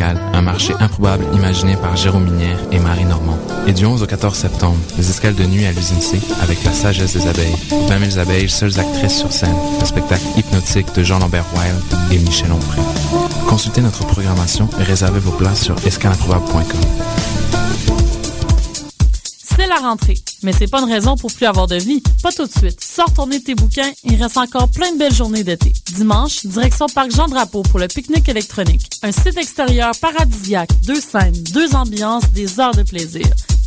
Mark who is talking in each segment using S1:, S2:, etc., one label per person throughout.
S1: un marché improbable imaginé par Jérôme Minière et Marie Normand. Et du 11 au 14 septembre, les escales de nuit à l'usine C avec la sagesse des abeilles. 20 000 abeilles, seules actrices sur scène. Un spectacle hypnotique de Jean-Lambert Wild et Michel Onfray. Consultez notre programmation et réservez vos places sur escaleimprobable.com.
S2: C'est la rentrée, mais c'est pas une raison pour plus avoir de vie. Pas tout de suite. Sors tourner tes bouquins, il reste encore plein de belles journées d'été. Dimanche, direction Parc Jean-Drapeau pour le pique-nique électronique. Un site extérieur paradisiaque, deux scènes, deux ambiances, des heures de plaisir.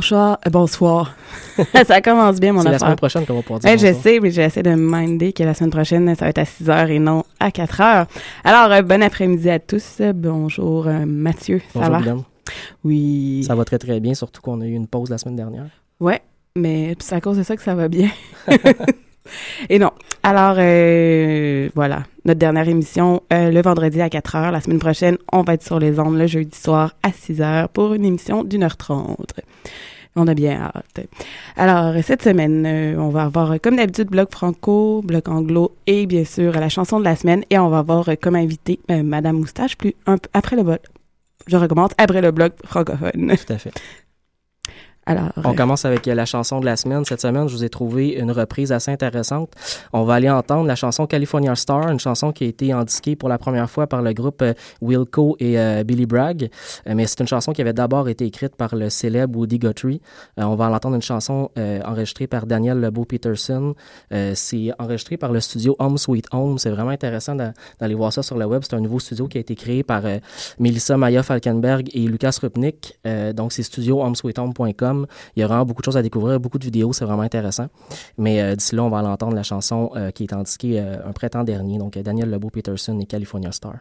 S3: Bonsoir, euh, bonsoir. ça commence bien, mon
S4: C'est
S3: affaire.
S4: la semaine prochaine qu'on va pouvoir dire
S3: Eh, je
S4: bonsoir.
S3: sais, mais j'essaie de me minder que la semaine prochaine, ça va être à 6 heures et non à 4 heures. Alors, euh, bon après-midi à tous. Bonjour, euh, Mathieu. Ça
S4: Bonjour,
S3: va?
S4: Guillaume.
S3: Oui.
S4: Ça va très très bien, surtout qu'on a eu une pause la semaine dernière.
S3: Ouais, mais c'est à cause de ça que ça va bien. Et non. Alors, euh, voilà. Notre dernière émission, euh, le vendredi à 4 heures. La semaine prochaine, on va être sur les ondes le jeudi soir à 6 heures pour une émission d'une heure trente. On a bien hâte. Alors, cette semaine, euh, on va avoir, comme d'habitude, bloc franco, bloc anglo et bien sûr la chanson de la semaine. Et on va avoir comme invité Madame Moustache plus un peu après le bloc. Je recommence après le bloc francophone.
S4: Tout à fait.
S3: Alors,
S4: On
S3: euh,
S4: commence avec euh, la chanson de la semaine. Cette semaine, je vous ai trouvé une reprise assez intéressante. On va aller entendre la chanson California Star, une chanson qui a été indiquée pour la première fois par le groupe euh, Wilco et euh, Billy Bragg. Mais c'est une chanson qui avait d'abord été écrite par le célèbre Woody Guthrie. On va entendre une chanson enregistrée par Daniel Lebeau-Peterson. C'est enregistré par le studio Home Sweet Home. C'est vraiment intéressant d'a- d'aller voir ça sur le web. C'est un nouveau studio qui a été créé par Melissa Maya Falkenberg et Lucas Rupnik. Donc, c'est Il y a vraiment beaucoup de choses à découvrir, beaucoup de vidéos, c'est vraiment intéressant. Mais euh, d'ici là, on va aller entendre la chanson euh, qui est indiquée euh, un printemps dernier. Donc, Daniel Lebeau-Peterson et California Star.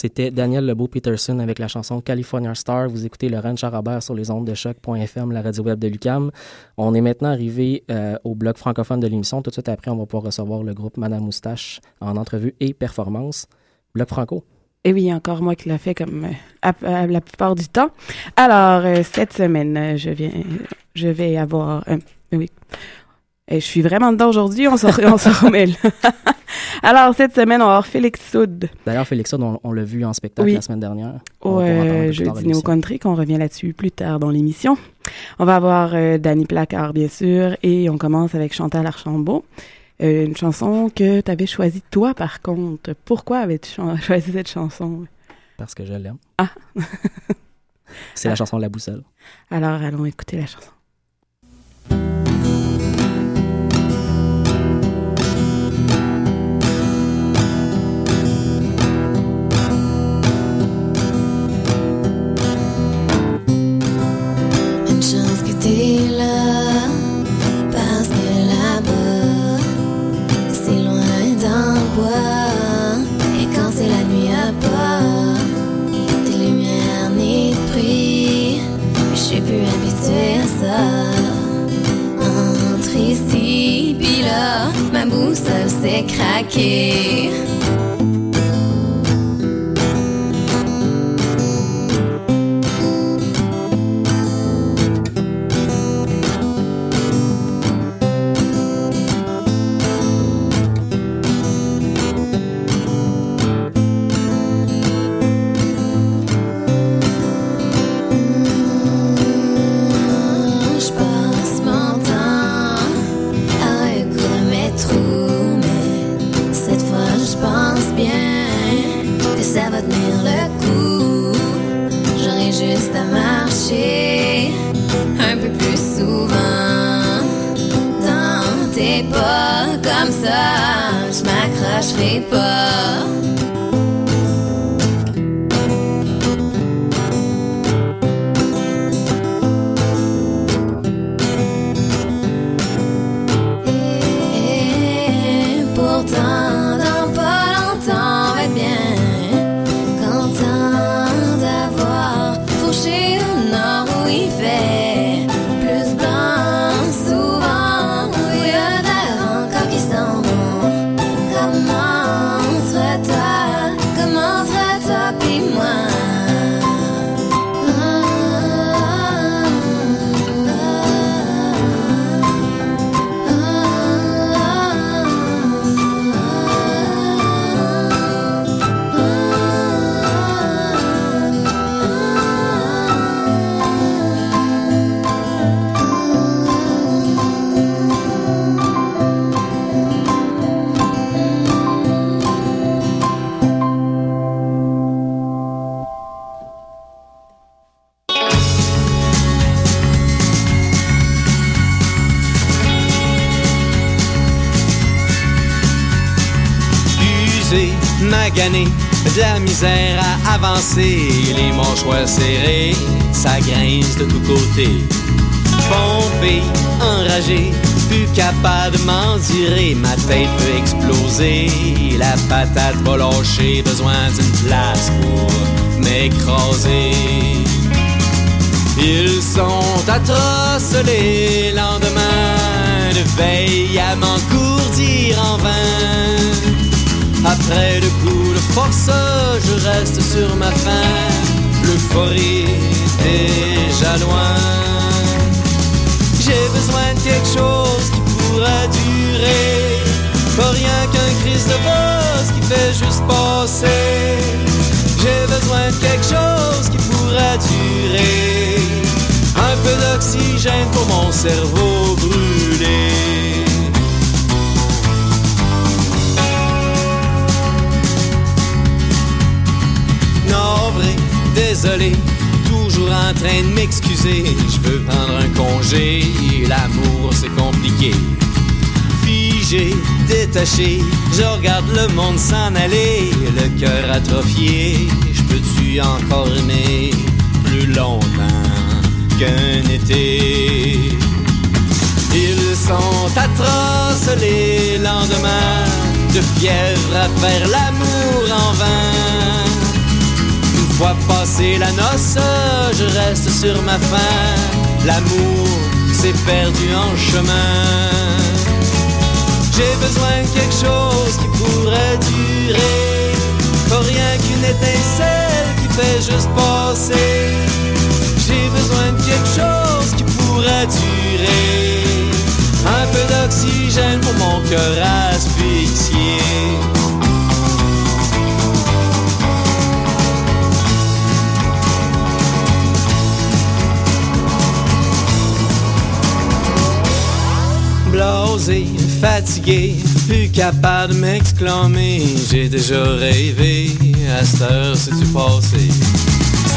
S4: C'était Daniel Lebeau-Peterson avec la chanson California Star. Vous écoutez Laurent Charabert sur les ondes de choc.fm, la radio web de Lucam. On est maintenant arrivé euh, au bloc francophone de l'émission. Tout de suite après, on va pouvoir recevoir le groupe Madame Moustache en entrevue et performance. Bloc franco.
S3: Et oui, encore moi qui l'a fait comme euh, la plupart du temps. Alors, euh, cette semaine, je viens, je vais avoir, oui, Et je suis vraiment dedans aujourd'hui, on s'en s'en remet là. Alors, cette semaine, on va avoir Félix Soud
S4: D'ailleurs, Félix, on, on l'a vu en spectacle
S3: Oui.
S4: la semaine dernière. On
S3: au
S4: tard
S3: Jeudi
S4: l'émission.
S3: Country, qu'on revient là-dessus plus tard dans l'émission. On va avoir euh, Danny Placard, bien sûr, et on commence avec Chantal Archambault. Euh, une chanson que tu avais choisie toi, par contre. Pourquoi avais-tu choisi cette chanson?
S4: Parce que je l'aime.
S3: Ah.
S4: C'est la chanson La Boussole.
S3: Alors, allons écouter la chanson.
S5: Boussole s'est
S6: magané, de la misère à avancer, les mâchoires serrées, ça grince de tous côtés. Pompé, enragé, plus capable de m'endurer, ma tête peut exploser, la patate va lâcher, besoin d'une place pour m'écraser. Ils sont atroces les lendemains de veille à m'encourdir en vain. Après le coup de force, je reste sur ma faim. L'euphorie déjà loin. J'ai besoin de quelque chose qui pourra durer. Pas rien qu'un crise de boss qui fait juste passer. J'ai besoin de quelque chose qui pourra durer. Un peu d'oxygène pour mon cerveau brûlé. Désolé, toujours en train de m'excuser. Je veux prendre un congé, l'amour c'est compliqué. Figé, détaché, je regarde le monde s'en aller, le cœur atrophié. Je peux-tu encore aimer plus longtemps qu'un été? Ils sont atroces les lendemains de fièvre à faire l'amour en vain. Fois passé la noce, je reste sur ma faim. L'amour s'est perdu en chemin. J'ai besoin de quelque chose qui pourrait durer. Pas rien qu'une étincelle qui fait juste passer. J'ai besoin de quelque chose qui pourrait durer. Un peu d'oxygène pour mon cœur fatigué, plus capable de m'exclamer. J'ai déjà rêvé, à cette heure c'est-tu passé?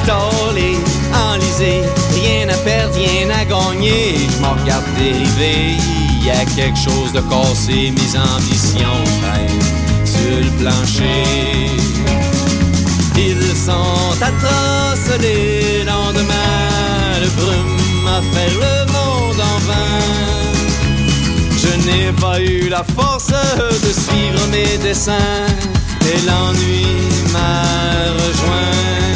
S6: Stallé, enlisé, rien à perdre, rien à gagner. Je m'en regarde dériver, y a quelque chose de cassé, mes ambitions traînent sur le plancher. Ils sont atroces les lendemains, le brume a fait le monde en vain. N'ai pas eu la force de suivre mes dessins et l'ennui m'a rejoint.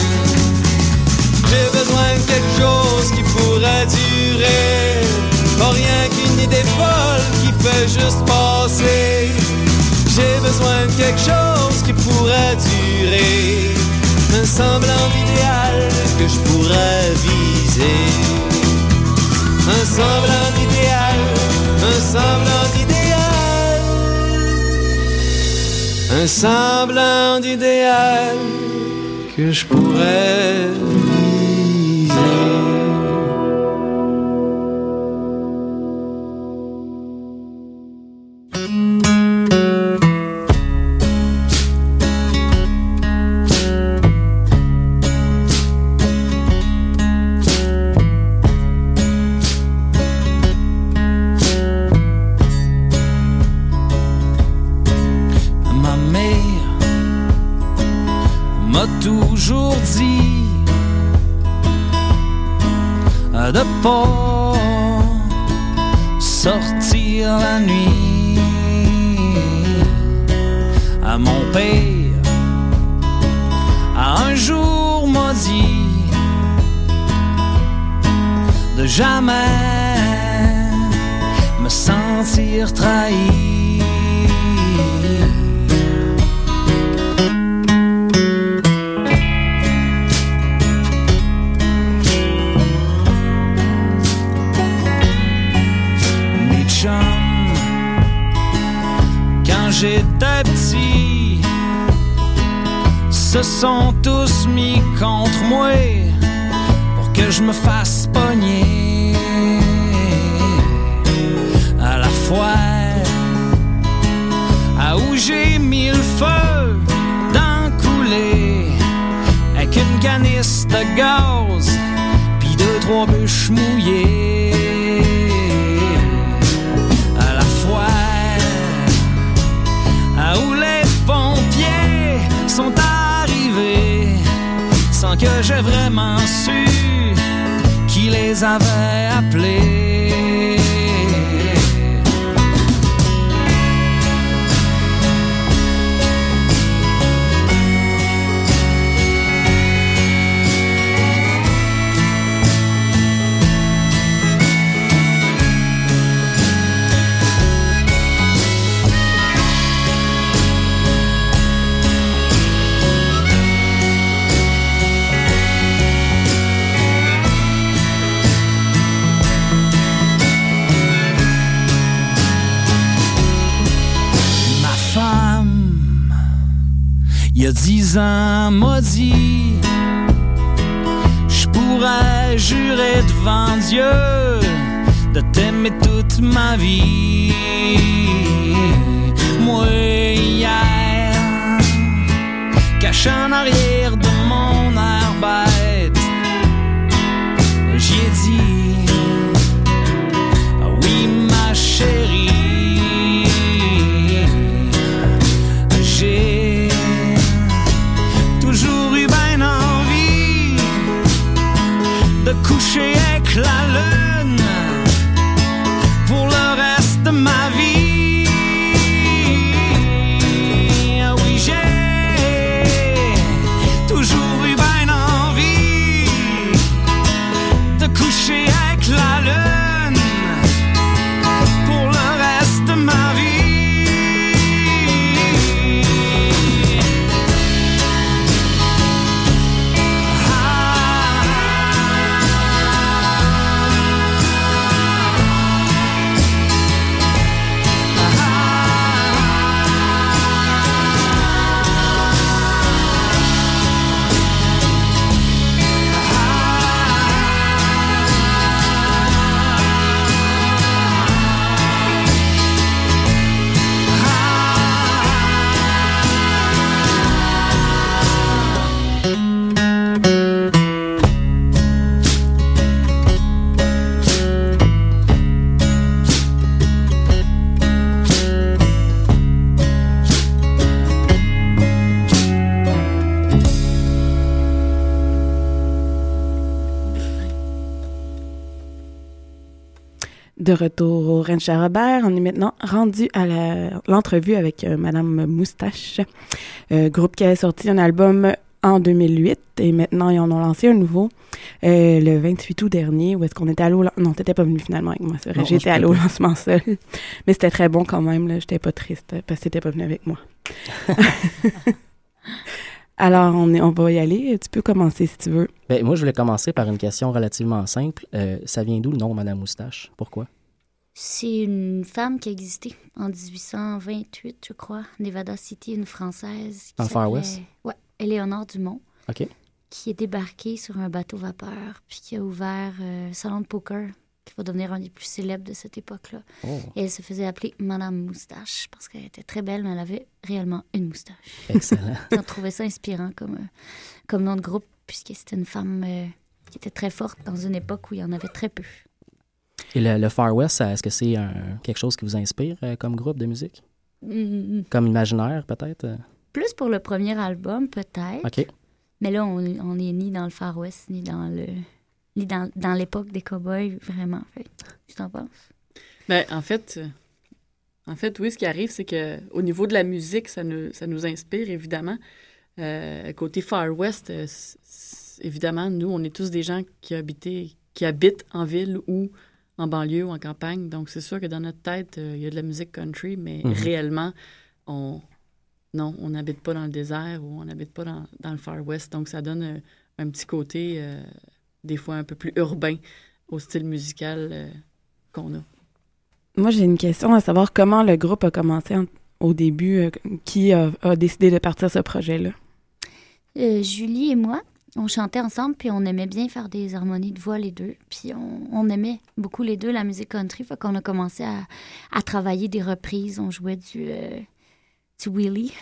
S6: J'ai besoin de quelque chose qui pourrait durer, pas rien qu'une idée folle qui fait juste passer. J'ai besoin de quelque chose qui pourrait durer, un semblant d'idéal que je pourrais viser. Un semblant d'idéal, un semblant d'idéal, un semblant d'idéal que je pourrais m'a toujours dit de pas sortir la nuit. À mon père, un jour m'a dit de jamais me sentir trahi. Se sont tous mis contre moi pour que je me fasse pogner. À la fois à où j'ai mis le feu dans couler avec une canisse de gaz puis deux trois bûches mouillées. À la fois à où les pompiers sont sans que j'ai vraiment su qui les avait appelés. Ans, m'a dit Je pourrais jurer devant Dieu de t'aimer toute ma vie. Moi, hier, caché en arrière de mon air bête, j'y ai dit Ah Oui, ma chérie. climb De
S3: retour au Ranch à Robert, on est maintenant rendu à l'entrevue avec euh, Madame Moustache, euh, groupe qui a sorti un album en 2008 et maintenant ils en ont lancé un nouveau euh, le 28 août dernier où est-ce qu'on était allé au lan- non t'étais pas venu finalement avec moi c'est vrai.
S4: Non,
S3: j'étais
S4: je
S3: allé
S4: peux
S3: au
S4: pas.
S3: lancement seul. Mais c'était très bon quand même là. J'étais pas triste parce que t'étais pas venu avec moi alors on est on va y aller tu peux commencer si tu veux
S4: Ben, moi, je voulais commencer par une question relativement simple. Euh, ça vient d'où le nom Madame Moustache? Pourquoi?
S7: C'est une femme qui a existé en 1828, je crois. Nevada City, une Française. qui
S4: Dans le Far West?
S7: Ouais, Éléonore Dumont.
S4: OK.
S7: Qui est débarquée sur un bateau vapeur, puis qui a ouvert euh, un salon de poker, qui va devenir un des plus célèbres de cette époque-là.
S4: Oh,
S7: Et elle se faisait appeler Madame Moustache, parce qu'elle était très belle, mais elle avait réellement une moustache.
S4: excellent.
S7: On trouvait ça inspirant comme, euh, comme nom de groupe, puisque c'était une femme euh, qui était très forte dans une époque où il y en avait très peu.
S4: Et le, le Far West, est-ce que c'est quelque chose qui vous inspire euh, comme groupe de musique?
S7: Mm,
S4: Comme imaginaire, peut-être?
S7: Plus pour le premier album, peut-être.
S4: OK.
S7: Mais là, on, on est ni dans le Far West, ni dans le dans, dans l'époque des cowboys, vraiment. Fait, tu t'en penses?
S8: Ben, en fait, euh, en fait, oui, ce qui arrive, c'est que au niveau de la musique, ça nous, ça nous inspire, évidemment. Euh, côté Far West, euh, évidemment, nous, on est tous des gens qui, habitaient, qui habitent en ville ou en banlieue ou en campagne. Donc, c'est sûr que dans notre tête, euh, il y a de la musique country, mais
S4: Mhm.
S8: réellement, on non, on n'habite pas dans le désert ou on n'habite pas dans, dans le Far West. Donc, ça donne euh, un petit côté, euh, des fois, un peu plus urbain au style musical euh, qu'on a.
S3: Moi, j'ai une question à savoir comment le groupe a commencé en- au début. euh, qui a, a décidé de partir ce projet-là?
S7: Euh, Julie et moi, on chantait ensemble, puis on aimait bien faire des harmonies de voix les deux. Puis on, on aimait beaucoup les deux la musique country, fait qu'on a commencé à, à travailler des reprises. On jouait du, euh, du Willie,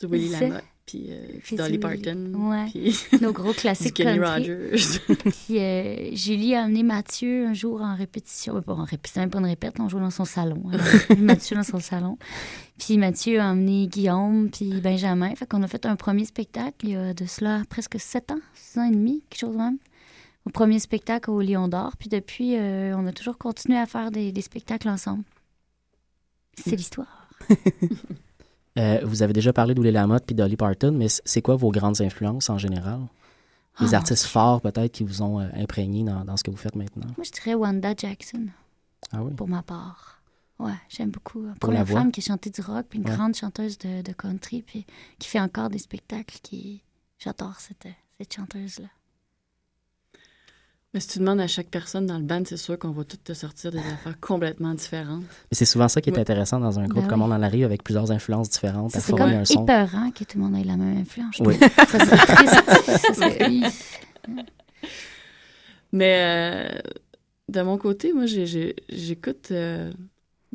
S8: Du Willie Lamotte, puis, euh, puis Dolly Parton,
S7: ouais.
S8: puis
S7: nos gros classiques
S8: Kenny. Rogers.
S7: Puis euh, Julie a amené Mathieu un jour en répétition. Euh, Pas en répétition, même pas une répète, on jouait dans son salon. Mis Mathieu dans son salon. Puis Mathieu a amené Guillaume, puis Benjamin. Fait qu'on a fait un premier spectacle il y a de cela presque sept ans, six ans et demi, quelque chose de même. Au premier spectacle au Lion d'Or. Puis depuis, euh, on a toujours continué à faire des, des spectacles ensemble. C'est l'histoire.
S4: Euh, vous avez déjà parlé d'Oulé Lamotte puis Dolly Parton, mais c'est quoi vos grandes influences en général? Les
S7: Ah,
S4: artistes forts, peut-être, qui vous ont euh, imprégné dans, dans ce que vous faites maintenant?
S7: Moi, je dirais Wanda Jackson.
S4: Ah oui?
S7: pour ma part. Ouais, j'aime beaucoup.
S4: Pour
S7: Première
S4: la voix?
S7: femme qui a chanté du rock, puis une
S4: Ouais.
S7: grande chanteuse de, de country, puis qui fait encore des spectacles. qui J'adore cette, cette chanteuse-là.
S8: Mais si tu demandes à chaque personne dans le band, c'est sûr qu'on va toutes te sortir des affaires complètement différentes.
S4: Et c'est souvent ça qui est
S8: Ouais.
S4: intéressant dans un groupe,
S7: Ben
S4: comme
S7: oui.
S4: on en arrive avec plusieurs influences différentes, à
S7: C'est
S4: former
S7: comme
S4: un son.
S7: épeurant que tout le monde ait la même influence.
S4: Oui.
S7: Ça serait triste. Ça serait-
S8: Mais euh, de mon côté, moi, j'écoute. euh,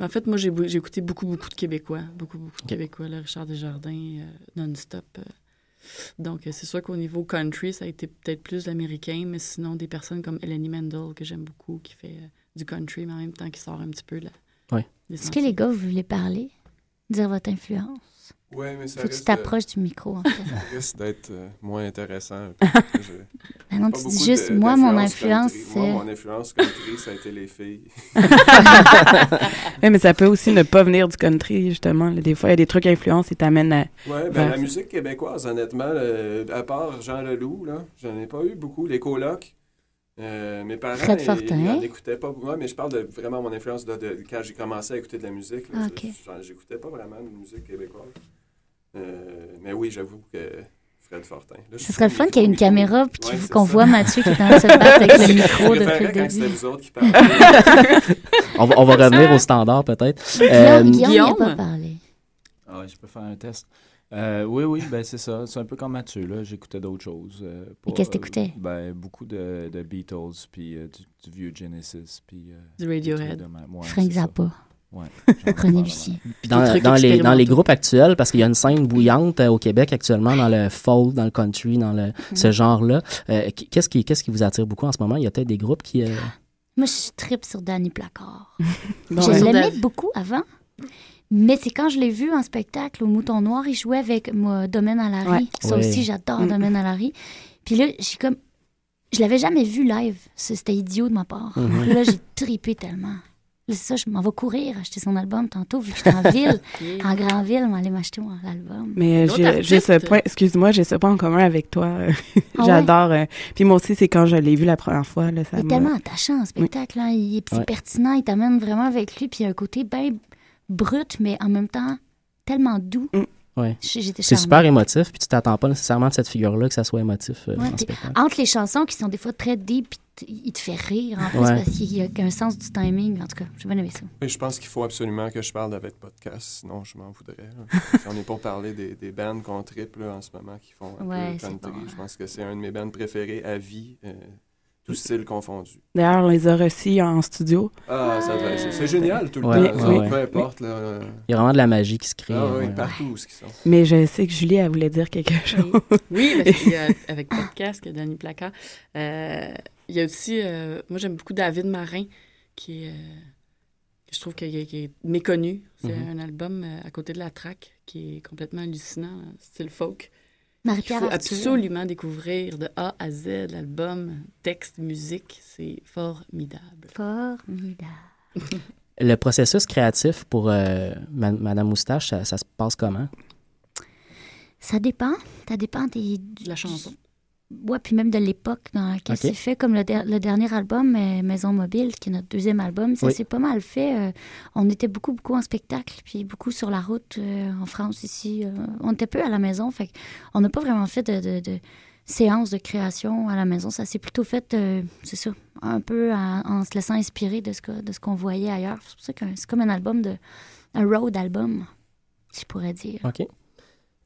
S8: en fait, moi, j'ai écouté beaucoup, beaucoup de Québécois. Beaucoup, beaucoup de Québécois. Là, Richard Desjardins, euh, non-stop. Donc, euh, c'est sûr qu'au niveau country, ça a été peut-être plus l'américain, mais sinon, des personnes comme Eleni Mendel, que j'aime beaucoup, qui fait euh, du country, mais en même temps qui sort un petit peu là.
S4: Oui.
S7: Est-ce que les gars, vous voulez parler? Dire votre influence?
S9: Ouais, mais ça
S7: Faut que tu
S9: de-
S7: t'approches du micro, en fait.
S9: Ça risque d'être euh, moins intéressant. Je-
S7: Ben non,
S9: pas
S7: tu dis juste,
S9: de-
S7: moi, mon influence.
S9: Moi,
S7: c'est...
S9: mon influence country, ça a été les filles.
S3: Ouais, mais ça peut aussi ne pas venir du country, justement. là. Des fois, il y a des trucs influence et t'amènent à...
S9: Ouais, ben
S3: vers-
S9: la musique québécoise, honnêtement, euh, à part Jean Leloup, là, j'en ai pas eu beaucoup. Les colocs. Euh, mes parents,
S7: Fred
S9: ils-
S7: Fortin.
S9: ils en écoutaient pas. Moi, mais je parle de vraiment mon influence de, de- quand j'ai commencé à écouter de la musique.
S7: Ah,
S9: je-
S7: ok.
S9: j'en- J'écoutais pas vraiment de musique québécoise. Euh, mais oui, j'avoue que Fred Fortin. Là,
S7: Ce serait le fun qu'il y ait une
S9: micro.
S7: caméra puis
S9: Ouais,
S7: qu'on voit Mathieu qui est en train de se battre avec le micro depuis le début.
S9: vous autres qui.
S4: On va, on va revenir au standard, peut-être.
S7: Guillaume,
S4: Euh,
S7: Guillaume, il n'a pas parlé.
S10: Ah ouais, je peux faire un test. Euh, oui, oui, ben c'est ça. C'est un peu comme Mathieu, là. J'écoutais d'autres choses. euh, pas,
S7: qu'est-ce que
S10: euh,
S7: t'écoutais?
S10: ben, beaucoup de, de Beatles, puis euh, du, du vieux Genesis, puis... euh,
S8: Du Radiohead.
S10: Ouais,
S7: Frank. Zappa,
S10: Ouais,
S7: René.
S4: Puis dans, dans les, dans les
S8: expérimentaux.
S4: groupes actuels, parce qu'il y a une scène bouillante euh, au Québec actuellement dans le folk, dans le country, dans le, ce genre-là. Euh, qu- qu'est-ce, qui, qu'est-ce qui vous attire beaucoup en ce moment? Il y a peut-être des groupes qui... euh,
S7: Moi, je tripe sur Danny Placard.
S3: Bon,
S7: je
S3: ouais.
S7: l'aimais beaucoup avant, mais c'est quand je l'ai vu en spectacle au Mouton Noir, il jouait avec moi, Domaine à la
S3: Ouais.
S7: Ça
S4: Ouais.
S7: aussi, j'adore
S3: Mm.
S7: Domaine à la Puis là, j'ai comme... Je l'avais jamais vu live. C'était idiot de ma part.
S4: Mhm.
S7: Puis Là, j'ai tripé tellement. C'est ça, je m'en vais courir acheter son album tantôt, vu que j'étais en ville, en grande ville, m'aller m'acheter mon album.
S3: Mais euh, j'ai ce point, excuse-moi, j'ai ce point en commun avec toi.
S7: Ah ouais?
S3: J'adore. euh, puis moi aussi, c'est quand je l'ai vu la première fois. Là, ça
S7: Il est tellement attachant en spectacle. hein. Il est
S4: Ouais.
S7: pertinent, il t'amène vraiment avec lui. Puis il y a un côté bien brut, mais en même temps tellement doux.
S4: Ouais.
S7: J- J'étais
S4: C'est super émotif, puis tu t'attends pas nécessairement de cette figure-là que ça soit émotif euh,
S7: Ouais,
S4: en
S7: puis
S4: spectacle.
S7: entre les chansons qui sont des fois très deep, il te fait rire en plus
S4: Ouais.
S7: parce qu'il y a un sens du timing. En tout cas, j'ai bien aimé ça.
S9: Et je pense qu'il faut absolument que je parle d'avec podcast, sinon je m'en voudrais. On est pour parler des, des bands qu'on triple en ce moment qui font un
S7: Ouais,
S9: peu country.
S7: bon.
S9: Je pense que c'est un de mes bands préférés à vie, euh, tout style confondu.
S3: D'ailleurs, on les a reçus en studio.
S9: Ah, ça c'est génial tout le
S4: Ouais,
S9: temps.
S4: ouais,
S9: ça,
S4: ouais.
S9: Peu importe. Là, euh,
S4: Il y a vraiment de la magie qui se crée.
S9: ah, oui, partout où ce qu'ils sont.
S3: Mais je sais que Julie, elle voulait dire quelque chose.
S8: Oui, mais c'est, euh, avec podcast, que Danny Placard. Euh, il y a aussi, euh, moi j'aime beaucoup David Marin, qui est, euh, que je trouve qu'il est, méconnu. C'est
S4: Mhm.
S8: un album euh, à côté de la track qui est complètement hallucinant, euh, style folk. Il faut absolument découvrir de A à Z l'album, texte, musique, c'est formidable.
S7: Formidable.
S4: Le processus créatif pour euh, Ma- Madame Moustache, ça, ça se passe comment?
S7: Ça dépend. Ça dépend des,
S8: De la chanson.
S7: Ouais, puis même de l'époque dans laquelle c'est fait, comme le, der- le dernier album, euh, Maison Mobile, qui est notre deuxième album, ça
S4: Oui.
S7: s'est pas mal fait. euh, on était beaucoup, beaucoup en spectacle, puis beaucoup sur la route euh, en France ici. on était peu à la maison, fait on n'a pas vraiment fait de, de, de séance de création à la maison. Ça s'est plutôt fait, c'est ça, un peu en, en se laissant inspirer de ce que- de ce qu'on voyait ailleurs. C'est pour ça que c'est comme un album de... un road album, si je pourrais dire.
S4: OK.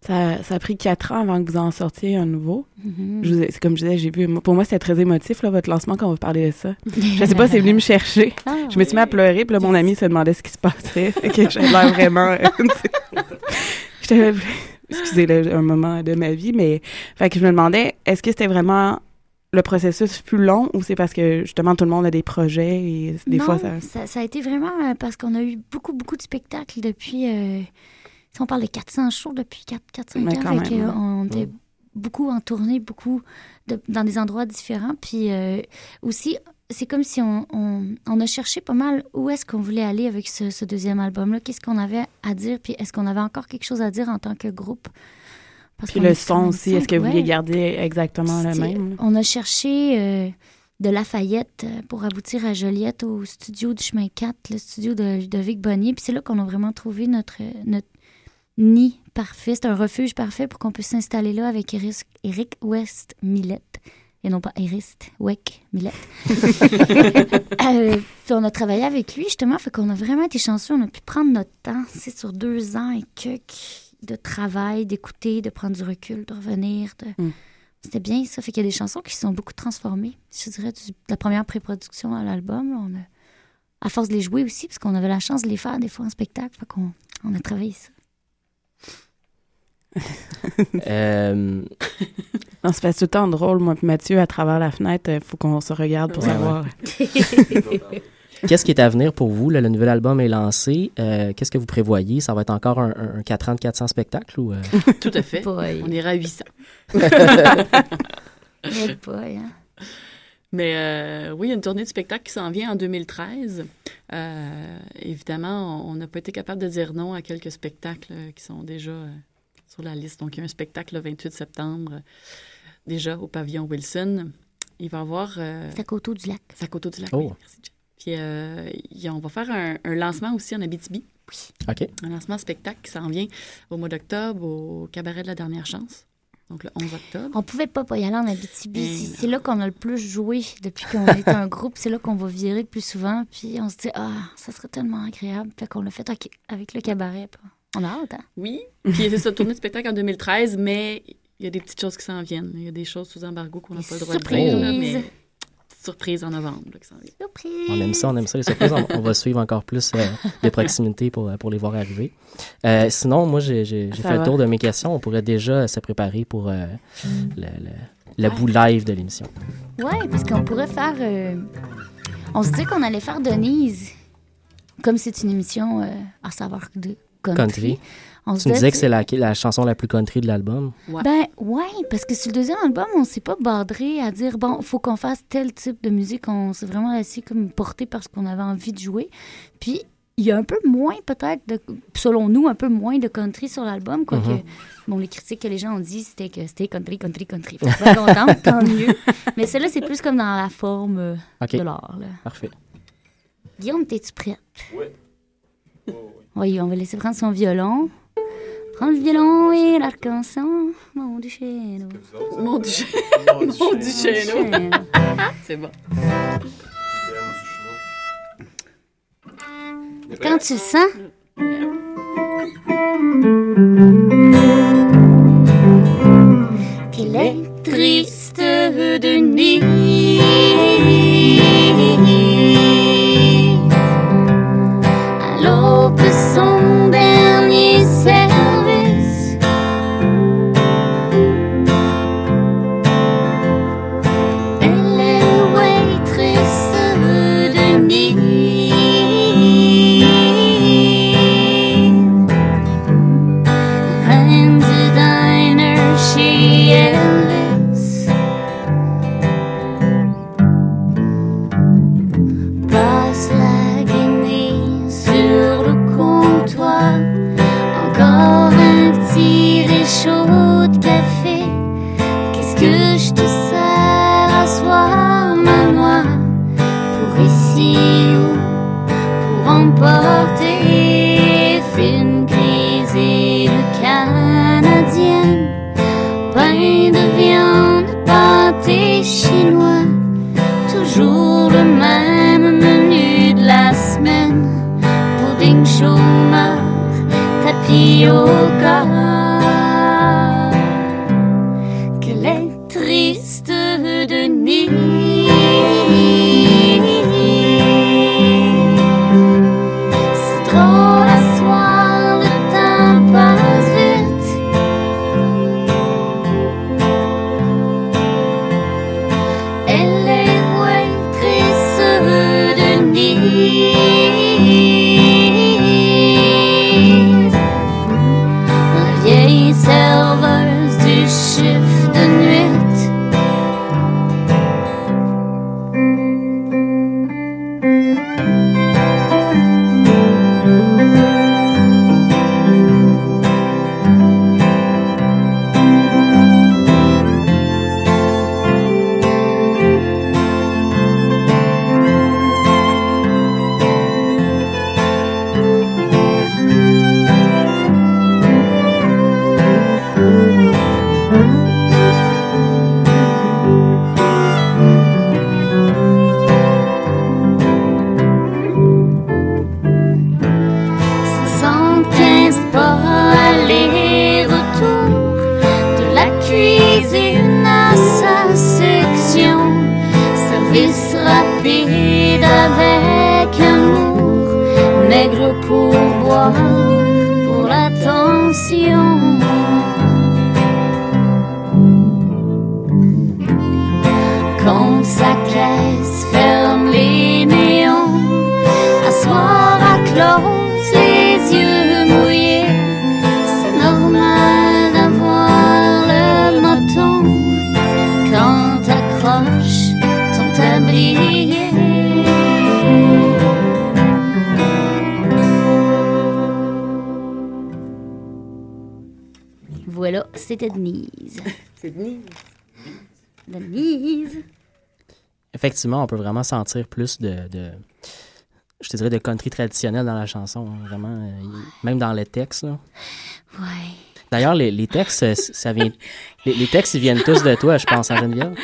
S3: Ça, ça a pris quatre ans avant que vous en sortiez un nouveau.
S7: Mhm.
S3: Je vous ai- c'est comme je disais, j'ai vu. Pour moi, c'était très émotif, là, votre lancement, quand vous parlez de ça. Je sais pas, c'est venu me chercher.
S7: Ah,
S3: Je me suis mis à pleurer, puis là, mon ami se demandait ce qui se passait. Que j'avais l'air vraiment. J'étais. Excusez, un moment de ma vie, mais. Fait que je me demandais, est-ce que c'était vraiment le processus plus long ou c'est parce que justement tout le monde a des projets et des
S7: non,
S3: fois ça.
S7: ça... ça a été vraiment euh, parce qu'on a eu beaucoup, beaucoup de spectacles depuis. euh, si on parle de 400 shows depuis 4-5
S3: Mais
S7: ans,
S3: quand
S7: fait que,
S3: même, hein.
S7: on était beaucoup en tournée, beaucoup de- dans des endroits différents. Puis euh, aussi, c'est comme si on, on- on a cherché pas mal où est-ce qu'on voulait aller avec ce, ce deuxième album-là, qu'est-ce qu'on avait à dire, puis est-ce qu'on avait encore quelque chose à dire en tant que groupe? Parce
S3: Puis le son aussi, est-ce que vous
S7: ouais.
S3: garder exactement le même?
S7: On a cherché euh, de Lafayette euh, pour aboutir à Joliette au studio du chemin 4, le studio de Ludovic Bonnier. Puis c'est là qu'on a vraiment trouvé notre, notre nid parfait. C'est un refuge parfait pour qu'on puisse s'installer là avec Eric, Eric West Millette. Et non pas Erist Weck Millette. Euh, puis on a travaillé avec lui, justement. Fait qu'on a vraiment été chanceux. On a pu prendre notre temps. C'est sur deux ans et quelques de travail, d'écouter, de prendre du recul, de revenir. De...
S3: Mm.
S7: C'était bien ça. Fait qu'il y a des chansons qui se sont beaucoup transformées. Je dirais de la première pré-production à l'album. On a, à force de les jouer aussi, parce qu'on avait la chance de les faire des fois en spectacle. Fait qu'on on a travaillé ça.
S4: Euh,
S3: Non, ça fait tout le temps drôle, moi puis Mathieu, à travers la fenêtre, il faut qu'on se regarde pour
S4: Ouais,
S3: savoir.
S4: Qu'est-ce qui est à venir pour vous? là? le nouvel album est lancé. Euh, Qu'est-ce que vous prévoyez? Ça va être encore un, un 4 ans de 400 spectacles? Ou, euh?
S8: Tout à fait.
S7: Boy.
S8: On ira à 800.
S7: Eh boy, hein.
S8: Mais euh, oui, il y a une tournée de spectacle qui s'en vient en 2013. Euh, évidemment, on on n'a pas été capable de dire non à quelques spectacles euh, qui sont déjà euh, sur la liste. Donc, il y a un spectacle le 28 septembre, déjà au pavillon Wilson. Il va y avoir... Euh,
S7: Sacoto du lac.
S8: Sacoto du lac,
S4: Oh.
S8: oui, merci. Puis, euh, on va faire un, un lancement aussi en Abitibi.
S4: OK.
S8: Un lancement spectacle qui s'en vient au mois d'octobre au Cabaret de la Dernière Chance. Donc, le 11 octobre.
S7: On pouvait pas pas y aller en Abitibi.
S8: Eh
S7: C'est- là qu'on a le plus joué depuis qu'on est un groupe. C'est là qu'on va virer le plus souvent. Puis on se dit, ah, ça serait tellement agréable. Fait qu'on l'a fait avec le cabaret. Puis On a hâte, hein?
S8: Oui. Puis c'est ça, tournée de spectacle en 2013, mais il y a des petites choses qui s'en viennent. Il y a des choses sous embargo qu'on n'a pas le droit de dire, là, mais petite surprise en novembre là, qui s'en vient.
S7: Surprise!
S4: On aime ça, on aime ça, les surprises. On, on va suivre encore plus euh, de proximité pour, euh, pour les voir arriver. Euh, sinon, moi, j'ai j'ai- j'ai
S3: Ça
S4: fait
S3: va.
S4: le tour de mes questions. On pourrait déjà se préparer pour euh, le, le, le bout live de l'émission.
S7: Ouais, parce qu'on pourrait faire. euh, On se dit qu'on allait faire Denise. Comme c'est une émission euh, à savoir de country.
S4: Country.
S7: On se
S4: Tu me disais que c'est la, la chanson la plus country de l'album.
S7: Ben ouais, parce que sur le deuxième album, on s'est pas bardré à dire bon, faut qu'on fasse tel type de musique. On s'est vraiment laissé comme porter parce qu'on avait envie de jouer. Puis il y a un peu moins peut-être, de- selon nous, un peu moins de country sur l'album, quoique
S4: Mhm.
S7: bon, les critiques que les gens ont dit c'était que c'était country, country, country. Bien contente, tant mieux. Mais celle-là, c'est plus comme dans la forme euh, de l'art.
S4: Parfait.
S7: Guillaume, t'es-tu prête? Oui. Oui, on va laisser prendre son violon. Prends le violon et l'arc-en-ciel, mon du.
S8: Mon du Mon du. C'est bon.
S7: Quand tu sens, qu'elle est triste de nuit. Pour l'attention. Compte sa caisse, ferme les néons. Asseoir à close, c'était Denise.
S8: C'est Denise.
S7: Denise.
S4: Effectivement, on peut vraiment sentir plus de, de- je te dirais, de country traditionnel dans la chanson. hein, vraiment, euh, même dans les textes. là.
S7: Ouais.
S4: D'ailleurs, les, les textes, euh, ça vient, les, les textes, ils viennent tous de toi, je pense, à Geneviève?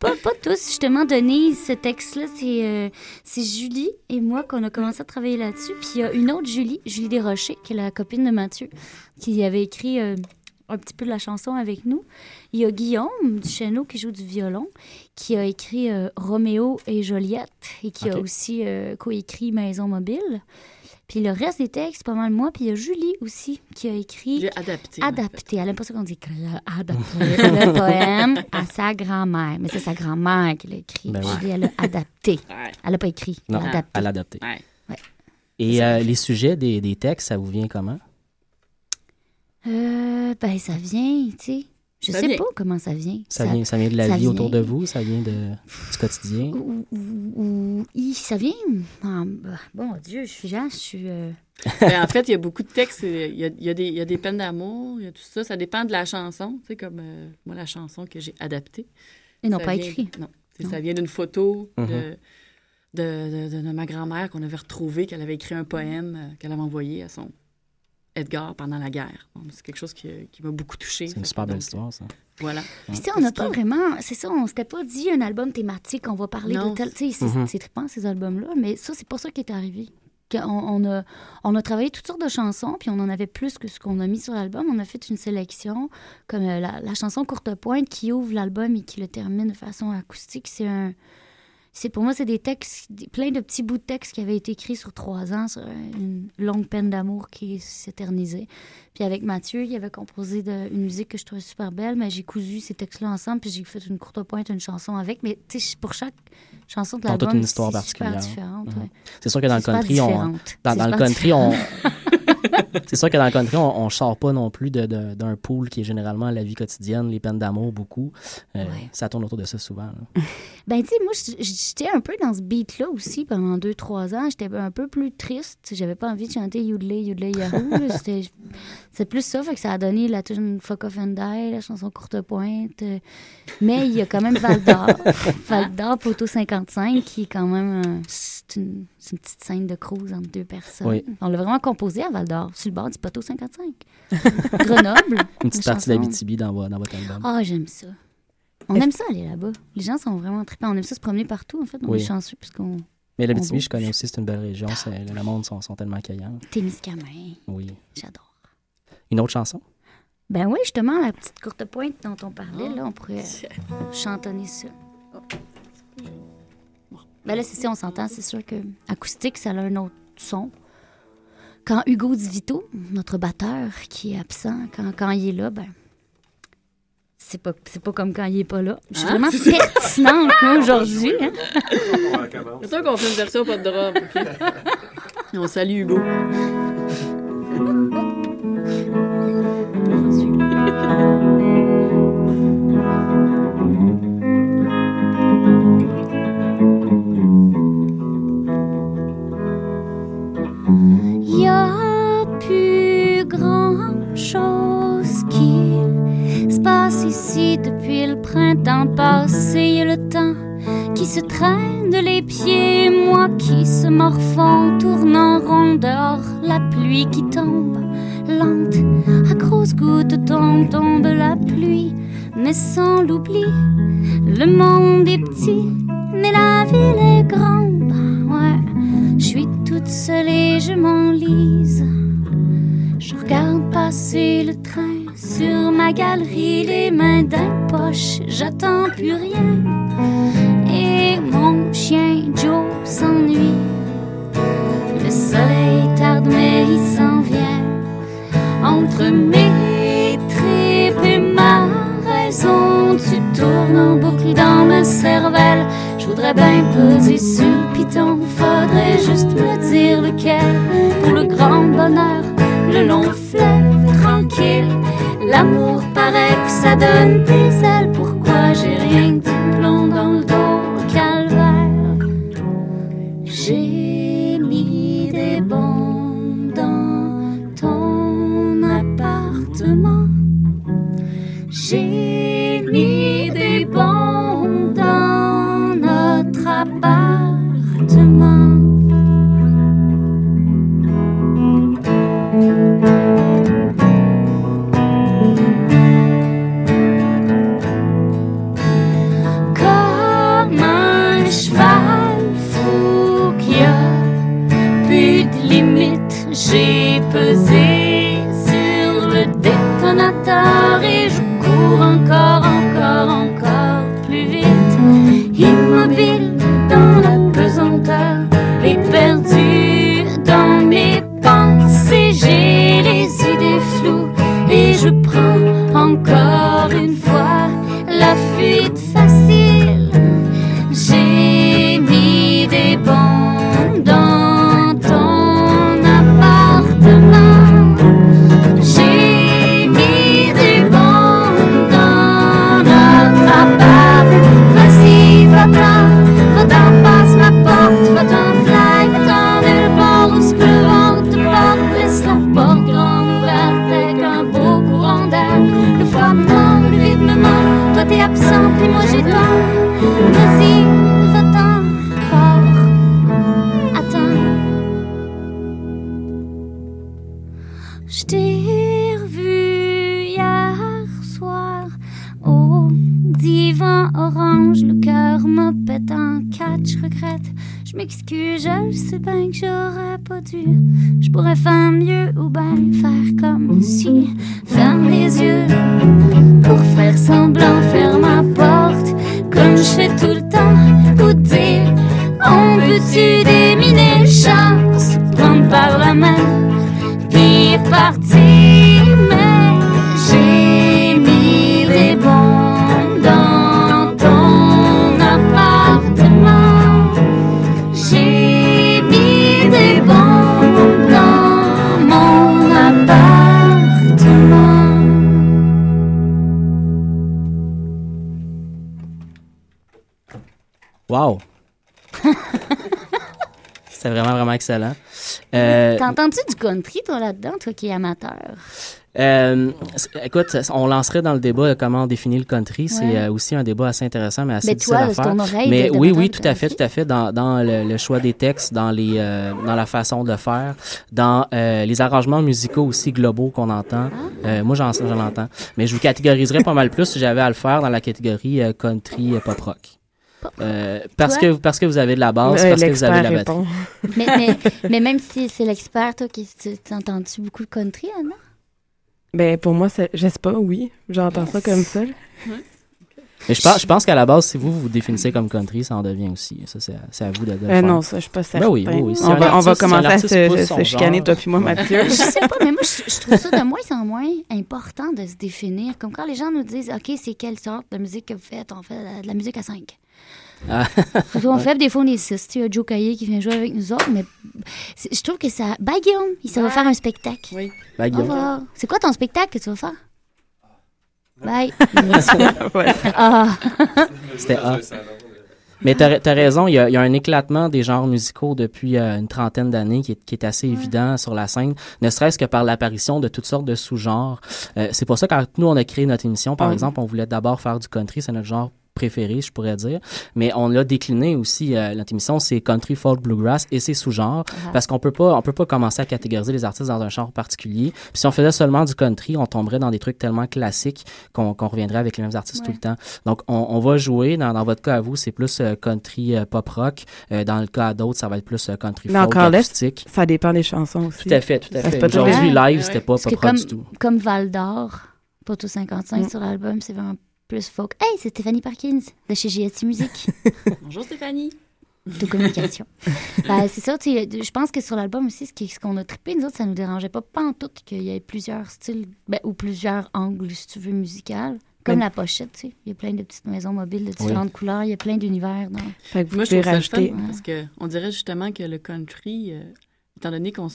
S7: Pas, pas tous, justement, Denise, ce texte-là, c'est euh, c'est Julie et moi qu'on a commencé à travailler là-dessus. Puis il y a une autre Julie, Julie Desrochers, qui est la copine de Mathieu, qui avait écrit euh, un petit peu de la chanson avec nous. Il y a Guillaume Duchesneau qui joue du violon, qui a écrit euh, Roméo et Joliette et qui a aussi euh, coécrit Maison mobile. Puis le reste des textes, pas mal moi. Puis il y a Julie aussi qui a écrit
S8: J'ai adapté. en
S7: adapté. Elle aime pas ça qu'on dit adapté le poème à sa grand-mère. Mais c'est sa grand-mère qui l'a écrit.
S4: Ben.
S7: Julie, elle a adapté. Elle n'a pas écrit.
S4: Non,
S7: elle a adapté.
S8: Ouais.
S7: Ouais.
S4: Et euh, les sujets des, des textes, ça vous vient comment?
S7: Euh, ben, ça vient, tu sais. Je
S8: Ça
S7: sais
S8: vient.
S7: pas comment ça vient.
S4: Ça, vient, ça vient de la vie autour de vous, ça vient de, du quotidien.
S7: Ou, ou- ou- i- ça vient. ah, bah, bon Dieu, je suis là, je suis. euh,
S8: Ben, en fait, il y a beaucoup de textes. Il y a, il y a des, il y a des peines d'amour, il y a tout ça. Ça dépend de la chanson. Tu sais, comme euh, moi, la chanson que j'ai adaptée.
S7: Et non
S8: ça
S7: pas
S8: vient-
S7: écrit.
S8: Non. Ça vient d'une photo
S4: Mhm.
S8: de, de, de- de ma grand-mère qu'on avait retrouvée, qu'elle avait écrit un poème euh, qu'elle avait envoyé à son Edgar pendant la guerre. Bon, c'est quelque chose qui, qui m'a beaucoup touchée.
S4: C'est une super belle
S8: donc,
S4: histoire, ça.
S8: Voilà.
S7: Puis, tu sais, on n'a pas vraiment. C'est ça, on s'était pas dit un album thématique, on va parler
S8: Non.
S7: de tel. Tu sais, c'est
S4: Mhm.
S7: c'est trippant, ces albums-là, mais ça, c'est pas ça qui est arrivé. On, a, on a travaillé toutes sortes de chansons, puis on en avait plus que ce qu'on a mis sur l'album. On a fait une sélection, comme euh, la, la chanson Courte Pointe qui ouvre l'album et qui le termine de façon acoustique. C'est un. C'est pour moi, c'est des textes, plein de petits bouts de textes qui avaient été écrits sur trois ans, sur une longue peine d'amour qui s'éternisait. Puis avec Mathieu, il avait composé de- une musique que je trouvais super belle, mais j'ai cousu ces textes-là ensemble, puis j'ai fait une courte pointe, une chanson avec. Mais tu sais, pour chaque chanson de l'album, c'est super différente.
S4: Mhm.
S7: ouais.
S4: C'est sûr que dans le country, on, dans, le country, on. c'est sûr que dans le country, on, on sort pas non plus d'un pool qui est généralement la vie quotidienne, les peines d'amour, beaucoup. Euh, Ça tourne autour de ça souvent. là.
S7: Ben, tu sais, moi, j'étais un peu dans ce beat-là aussi pendant deux, trois ans. J'étais un peu plus triste. J'avais pas envie de chanter Yoodley, Yoodley, Yahoo. c'est plus ça. Fait que ça a donné la tune Fuck Off and Die, la chanson Courte Pointe. Mais il y a quand même Val d'Or. Val d'Or, Poteau 55, qui est quand même. un- C'est une, c'est une petite scène de cruise entre deux personnes.
S4: Oui.
S7: On l'a vraiment composé à Val d'Or, sur le bord du Poteau 55. Grenoble.
S4: Une petite partie d'Abitibi dans, dans votre album.
S7: Ah, j'aime ça. On aime ça aller là-bas. Les gens sont vraiment trippants. On aime ça se promener partout, en fait. On
S4: Oui.
S7: est chanceux puisqu'on.
S4: Mais l'Abitibi, je connais aussi, c'est une belle région. c'est- Le monde sont, sont tellement accueillants.
S7: Témiscamingue.
S4: Oui.
S7: J'adore.
S4: Une autre chanson?
S7: Ben oui, justement, la petite courte pointe dont on parlait, là, on pourrait chantonner ça. Ben là, c'est ça, on s'entend, c'est sûr que acoustique, ça a un autre son. Quand Hugo Di Vito, notre batteur qui est absent, quand, quand il est là, ben c'est pas, c'est pas comme quand il est pas là. Je suis
S8: Hein?
S7: vraiment pertinente, moi, aujourd'hui. hein.
S8: C'est qu'on fait une version pas de? Et on salue Hugo.
S5: Qui se traîne les pieds, moi qui se morfond, tourne en rond dehors. La pluie qui tombe, lente, à grosses gouttes tombe, tombe la pluie, mais sans l'oubli. Le monde est petit, mais la ville est grande. Ouais, je suis toute seule et je m'enlise. Je regarde passer le train sur ma galerie, les mains d'un poche, j'attends plus rien. Cervelle. Je voudrais bien poser sur le piton, faudrait juste me dire lequel. Pour le grand bonheur, le long fleuve tranquille. L'amour paraît que ça donne des ailes. Pourquoi j'ai rien
S4: C'était vraiment, vraiment excellent. Euh,
S7: T'entends-tu du country, toi, là-dedans, toi qui es amateur?
S4: euh, écoute, on lancerait dans le débat de comment on définit le country. C'est euh, aussi un débat assez intéressant, mais assez
S7: Mais
S4: difficile
S7: toi,
S4: à
S7: c'est
S4: faire.
S7: ton oreille
S4: mais oui, oui, tout à fait, tout à fait. Dans, dans le, le choix des textes, dans les, euh, dans la façon de le faire, dans euh, les arrangements musicaux aussi globaux qu'on entend.
S7: Ah.
S4: Euh, moi, j'en j'en entends. Mais je vous catégoriserais pas mal plus si j'avais à le faire dans la catégorie country pop rock. Euh, parce, que, parce que vous avez de la base,
S3: Euh,
S4: parce que vous avez de la batterie.
S7: mais, mais, mais même si c'est l'expert, toi, qui- tu- t'entends-tu beaucoup de country, Anna?
S3: Ben, pour moi, c'est- je sais pas, oui. J'entends ça comme ça.
S4: Mais je pense, je pense qu'à la base, si vous vous définissez comme country, ça en devient aussi. Ça, c'est à, c'est à vous de, de le
S3: Euh, non, ça, je suis pas certaine.
S4: Ben oui, oui, oui. Si
S3: On va, on va
S4: si
S3: commencer à se, se chicaner,
S4: genre.
S3: toi puis moi, Mathieu.
S7: je sais pas, mais moi, je, je trouve ça de moins en moins important de se définir. Comme quand les gens nous disent, OK, c'est quelle sorte de musique que vous faites? On fait de la musique à 5.
S4: Ah.
S7: on fait des fois, on est 6. Tu sais, il y a Joe Caillé qui vient jouer avec nous autres, mais c'est- je trouve que ça. Bye, Guillaume, il ça va faire un spectacle.
S8: Oui.
S4: Bye,
S7: Au
S4: Guillaume.
S7: revoir. C'est quoi ton spectacle que tu vas faire? Bye.
S3: Ouais.
S7: Ah.
S4: C'était A. Mais t'as as raison, il y, a, il y a un éclatement des genres musicaux depuis euh, une trentaine d'années qui est, qui est assez évident sur la scène, ne serait-ce que par l'apparition de toutes sortes de sous-genres. Euh, c'est pour ça que quand nous, on a créé notre émission, par exemple, on voulait d'abord faire du country, c'est notre genre préféré, je pourrais dire. Mais on l'a décliné aussi, euh, notre émission, c'est country, folk, bluegrass et ses sous-genres.
S7: Ah.
S4: Parce qu'on peut pas, on peut pas commencer à catégoriser les artistes dans un genre particulier. Puis si on faisait seulement du country, on tomberait dans des trucs tellement classiques qu'on reviendrait avec les mêmes artistes tout le temps. Donc, on, on va jouer. Dans, dans votre cas à vous, c'est plus euh, country euh, pop rock. Euh, dans le cas d'autres, ça va être plus euh, country
S3: Mais
S4: folk
S3: encore là,
S4: acoustique.
S3: ça dépend des chansons aussi.
S4: Tout à fait, tout à
S3: Ça,
S4: fait.
S3: pas
S4: Aujourd'hui, live,
S8: Ouais.
S4: c'était pas
S7: Parce que
S4: pop rock
S7: comme,
S4: du tout.
S7: comme Val d'Or, pour tout 55
S3: Mm.
S7: sur l'album, c'est vraiment plus folk. Hey, c'est Stéphanie Parkins de chez GST Musique.
S8: Bonjour Stéphanie.
S7: de communication. Ben, c'est ça, tu sais, je pense que sur l'album aussi, ce qui- ce qu'on a trippé, nous autres, ça nous dérangeait pas, pas en tout qu'il y ait plusieurs styles ben, ou plusieurs angles, si tu veux, musicaux. Comme
S3: Mais-
S7: la pochette, tu sais. Il y a plein de petites maisons mobiles de différentes couleurs, il y a plein d'univers. dans-
S3: Fait que vous
S8: Moi, je
S3: pouvez
S8: trouve ça fun
S3: rajouter.
S8: parce que on dirait justement que le country, euh, étant donné qu'on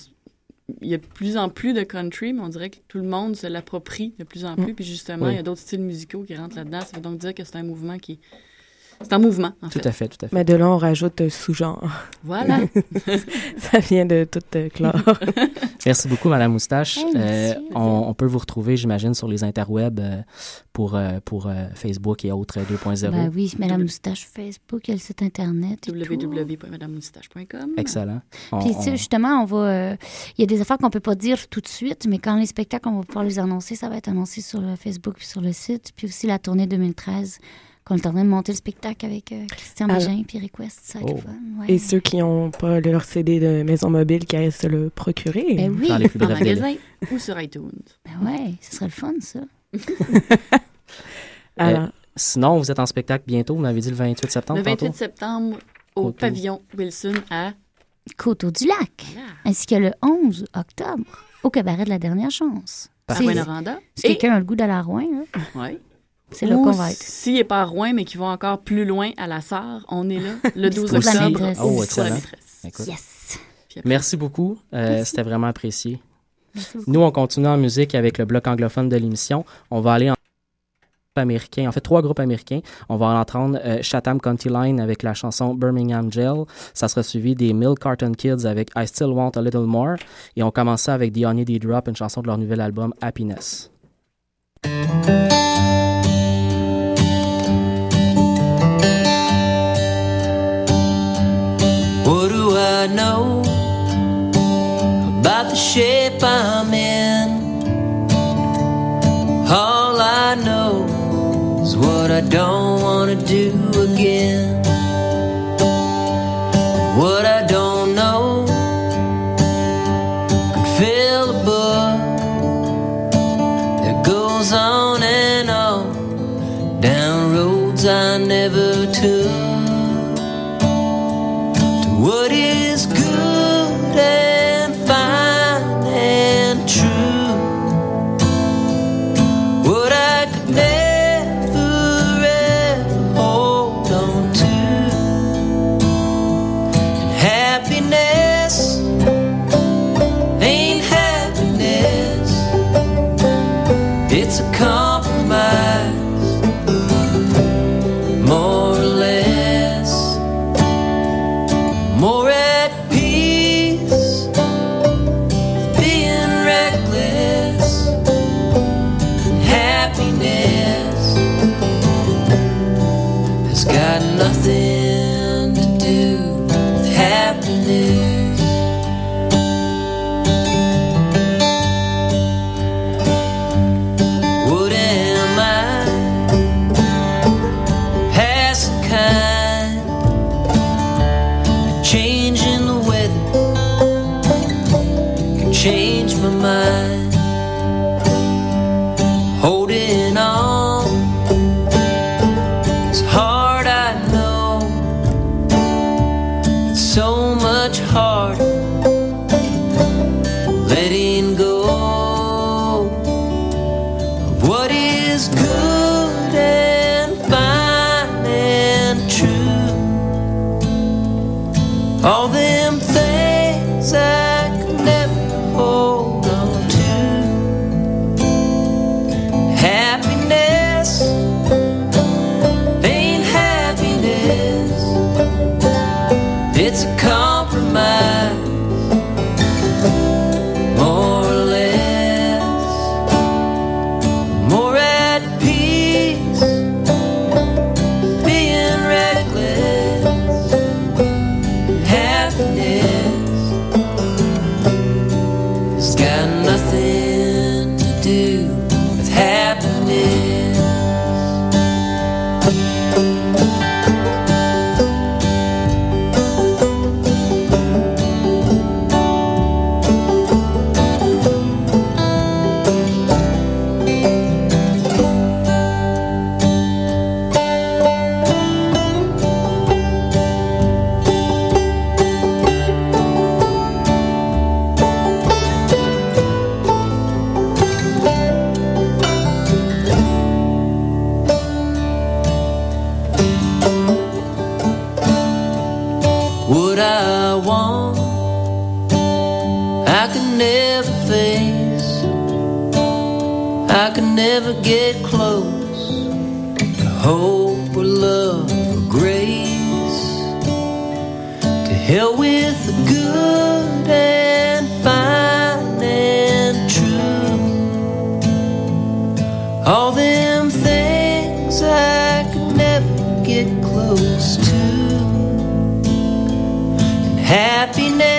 S8: il y a de plus en plus de country, mais on dirait que tout le monde se l'approprie de plus en plus.
S3: Mm.
S8: Puis justement,
S4: Oui.
S8: il y a d'autres styles musicaux qui rentrent là-dedans. Ça veut donc dire que c'est un mouvement qui. C'est un mouvement, en
S4: Tout
S8: fait.
S4: à fait, tout à fait.
S3: Mais de là, on rajoute euh, sous-genre.
S8: Voilà.
S3: ça vient de tout euh, clore.
S4: Merci beaucoup, Madame Moustache. Euh, on, on peut vous retrouver, j'imagine, sur les interwebs euh, pour, euh, pour euh, Facebook et autres euh, 2.0.
S7: Ben oui, Madame Moustache Facebook, il y a le site Internet.
S8: www.madamemoustache.com.
S4: Excellent. On-
S7: Puis, tu sais,
S4: on-
S7: justement, on va. euh, Il y a des affaires qu'on peut pas dire tout de suite, mais quand les spectacles, on va pouvoir les annoncer, ça va être annoncé sur le Facebook puis sur le site. Puis aussi la tournée 2013, qu'on est en train de monter le spectacle avec euh, Christian
S3: Alors-
S7: Bégin puis Request. Ça
S4: Oh.
S7: fun. ouais.
S3: Et ceux qui n'ont pas leur CD de maison mobile, qui aillent se le procurer.
S7: Ben oui.
S4: Dans les plus
S8: En magasin ou sur iTunes.
S7: Ben ouais, ce serait le fun, ça.
S3: Alors,
S4: Sinon, vous êtes en spectacle bientôt, vous m'avez dit le 28 septembre
S8: Le 28
S4: tantôt?
S8: septembre au pavillon Wilson à.
S7: Coteau du Lac,
S8: Voilà.
S7: ainsi que le 11 octobre au cabaret de la dernière chance.
S8: À
S7: C'est-. Si quelqu'un a le goût d'aller à Rouen, là,
S8: Ouais.
S7: C'est là qu'on va être.
S8: S'il n'est pas à Rouen, mais qu'il va encore plus loin à la Sarre, on est là le 12
S7: Bistrout de la
S8: octobre.
S7: maîtresse.
S8: au
S4: Oh,
S8: de la
S4: excellent.
S8: maîtresse.
S7: Yes!
S4: Merci beaucoup. Euh,
S7: Merci.
S4: C'était vraiment apprécié.
S7: Merci.
S4: Nous, on continue en musique avec le bloc anglophone de l'émission. On va aller en américain, en fait trois groupes américains. On va en entendre euh, Chatham County Line avec la chanson Birmingham Jail. Ça sera suivi des Milk Carton Kids avec I Still Want a Little More. Et on commence ça avec The Honey D Drop, une chanson de leur nouvel album Happiness.
S11: know about the shape I'm in. All I know is what I don't want to do. change my mind. get close to hope or love or grace. To hell with the good and fine and true. All them things I could never get close to. And happiness.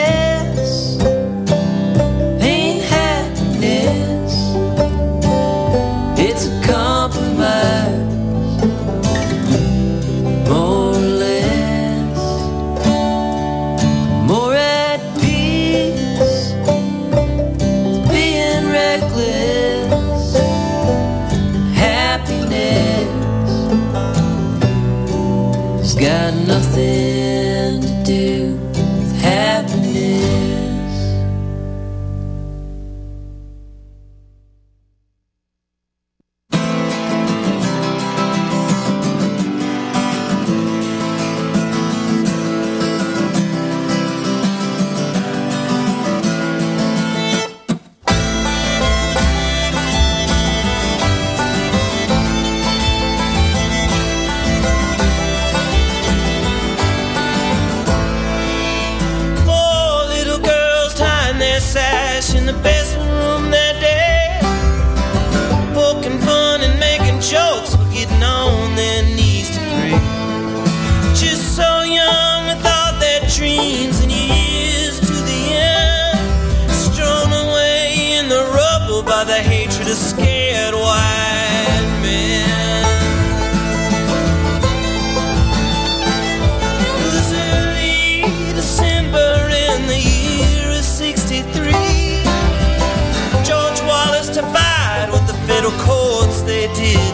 S11: it is.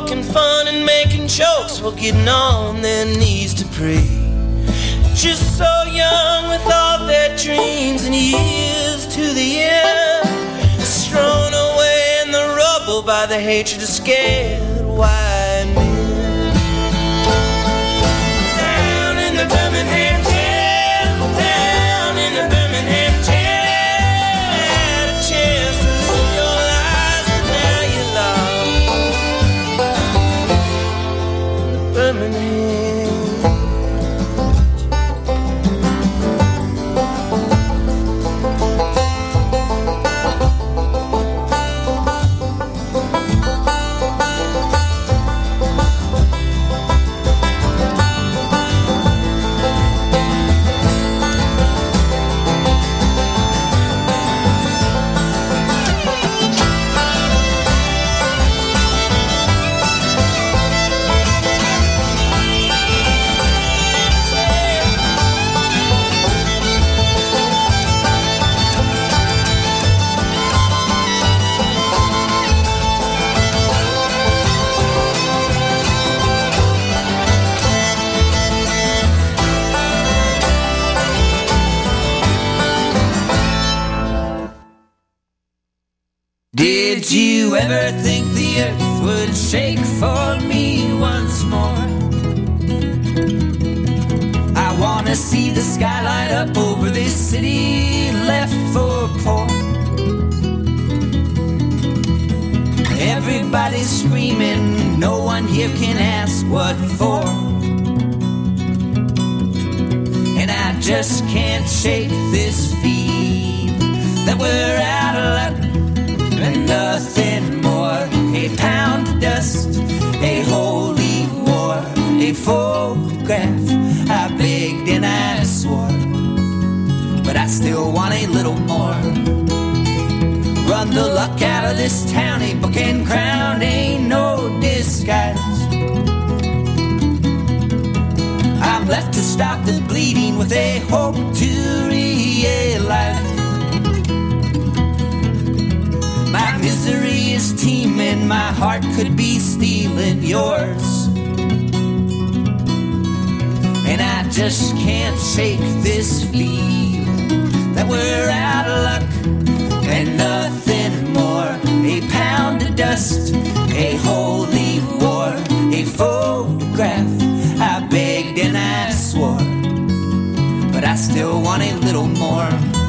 S11: Poking fun and making jokes while getting on their knees to pray. Just so young with all their dreams and years to the end. Strewn away in the rubble by the hatred of scared white ever think the earth would shake for me once more? I wanna see the sky light up over this city left for poor. Everybody's screaming, no one here can ask what for. And I just can't shake this feel that we're out of luck and nothing and I swore, but I still want a little more. Run the luck out of this town, a book and crown ain't no disguise. I'm left to stop the bleeding with a hope to realize. My misery is teeming, my heart could be stealing yours. Just can't shake this feeling that we're out of luck and nothing more. A pound of dust, a holy war, a photograph. I begged and I swore, but I still want a little more.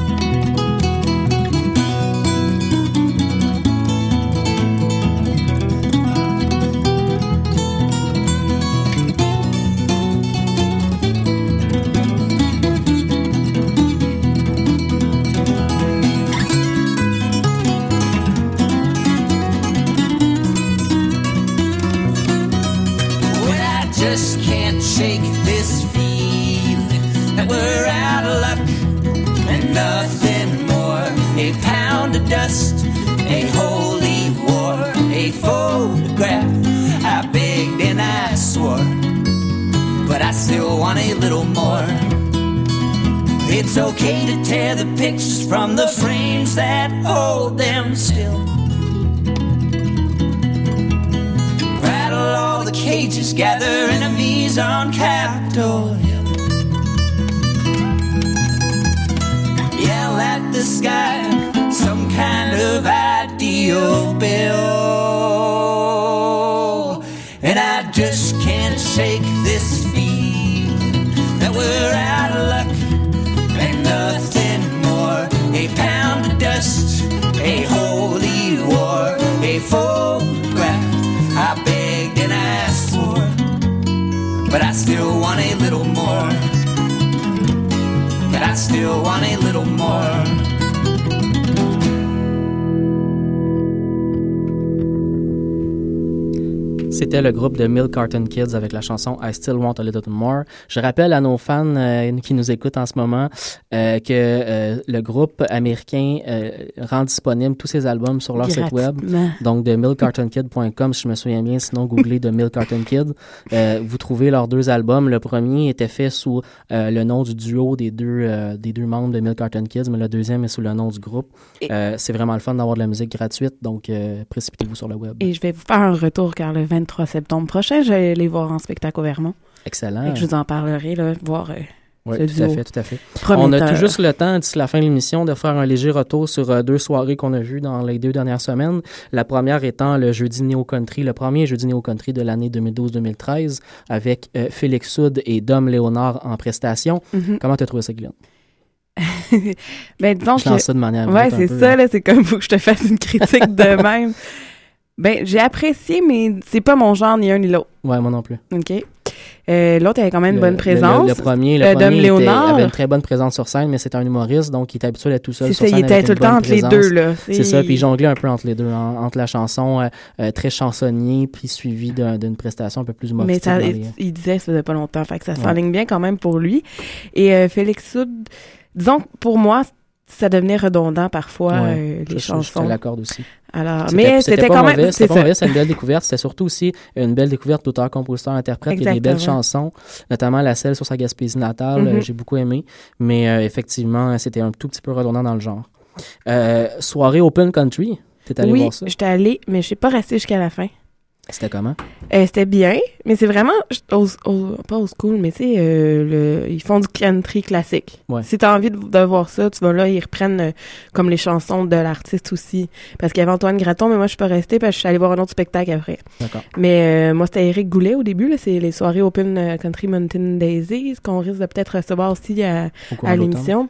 S11: Nothing more. A pound of dust, a holy war, a photograph. I begged and I swore, but I still want a little more. It's okay to tear the pictures from the frames that hold them still. Rattle all the cages, gather enemies on Capitol Hill. sky, some kind of ideal bill. And I just can't shake this feeling that we're out of luck and nothing more. A pound of dust, a holy war, a photograph. I begged and I swore, but I still want a little more. I still want a little more.
S4: C'était le groupe de Milk Carton Kids avec la chanson I Still Want a Little More. Je rappelle à nos fans euh, qui nous écoutent en ce moment euh, que euh, le groupe américain rend disponible tous ses albums sur leur site web. Donc de milkcartonkid.com, si je me souviens bien, sinon googlez de Milk Carton Kid. Vous trouvez leurs deux albums. Le premier était fait sous le nom du duo des deux, des deux membres de Milk Carton Kids, mais le deuxième est sous le nom du groupe. C'est vraiment le fun d'avoir de la musique gratuite, donc précipitez-vous sur le web.
S3: Et je vais vous faire un retour car le 23 septembre prochain, je vais les voir en spectacle au Vermont.
S4: Excellent.
S3: Fait que je vous en parlerai, là, voir euh,
S4: Oui, tout à fait, tout à fait.
S3: Prometteur.
S4: On a tout juste le temps, d'ici la fin de l'émission, de faire un léger retour sur euh, deux soirées qu'on a vues dans les deux dernières semaines. La première étant le jeudi Néo Country, le premier jeudi Néo Country de l'année 2012-2013, avec euh, Félix Soud et Dom Léonard en prestation.
S3: Mhm.
S4: Comment t'as trouvé ça, Guylaine?
S3: Ben, disons
S4: Je lance
S3: que-
S4: ça de manière
S3: Ouais, c'est ça,
S4: hein.
S3: là. C'est comme, faut que je te fasse une critique de même. Ben, j'ai apprécié, mais c'est pas mon genre, ni un ni l'autre.
S4: Ouais, moi non plus.
S3: OK. Euh, L'autre avait quand même une
S4: Le-
S3: bonne
S4: le-
S3: présence.
S4: Le, le premier, le
S3: Euh,
S4: premier était-
S3: Léonard.
S4: avait une très bonne présence sur scène, mais c'est un humoriste, donc il était habitué d'être tout seul
S3: C'est
S4: sur
S3: ça,
S4: scène.
S3: il était tout le temps entre les deux, là.
S4: C'est ça, puis il jonglait un peu entre les deux, en- entre la chanson euh, euh, très chansonnier, puis suivi d'un- d'une prestation un peu plus
S3: Mais
S4: humoristique.
S3: ça,
S4: dans
S3: il, il disait ça faisait pas longtemps, fait que ça
S4: Ouais.
S3: s'enligne bien quand même pour lui. Et Félix Soud, disons que pour moi, ça devenait redondant parfois,
S4: Ouais,
S3: euh, les
S4: je-
S3: chansons.
S4: Je te l'accorde aussi.
S3: Alors, mais c'était quand
S4: mauvais,
S3: même, c'est
S4: pas mauvais, c'est une belle découverte. C'était surtout aussi une belle découverte d'auteur, compositeur, interprète. Il y a des belles chansons, notamment la celle sur sa Gaspésie natale. Euh, J'ai beaucoup aimé. Mais euh, effectivement, c'était un tout petit peu redondant dans le genre. Euh, soirée Open Country. T'es allé
S3: oui,
S4: voir ça?
S3: j'étais allée, mais je suis pas restée jusqu'à la fin.
S4: C'était comment?
S3: Euh, c'était bien, mais c'est vraiment pas old school, mais c'est le ils font du country classique.
S4: Ouais.
S3: Si t'as envie de, de voir ça, tu vas là, ils reprennent euh, comme les chansons de l'artiste aussi. Parce qu'il y avait Antoine Graton, mais moi je suis pas restée parce que je suis allée voir un autre spectacle après.
S4: D'accord.
S3: Mais euh, moi c'était Eric Goulet au début, là, c'est les soirées Open euh, Country Mountain Daisies qu'on risque de peut-être recevoir aussi à,
S4: Au
S3: à l'émission.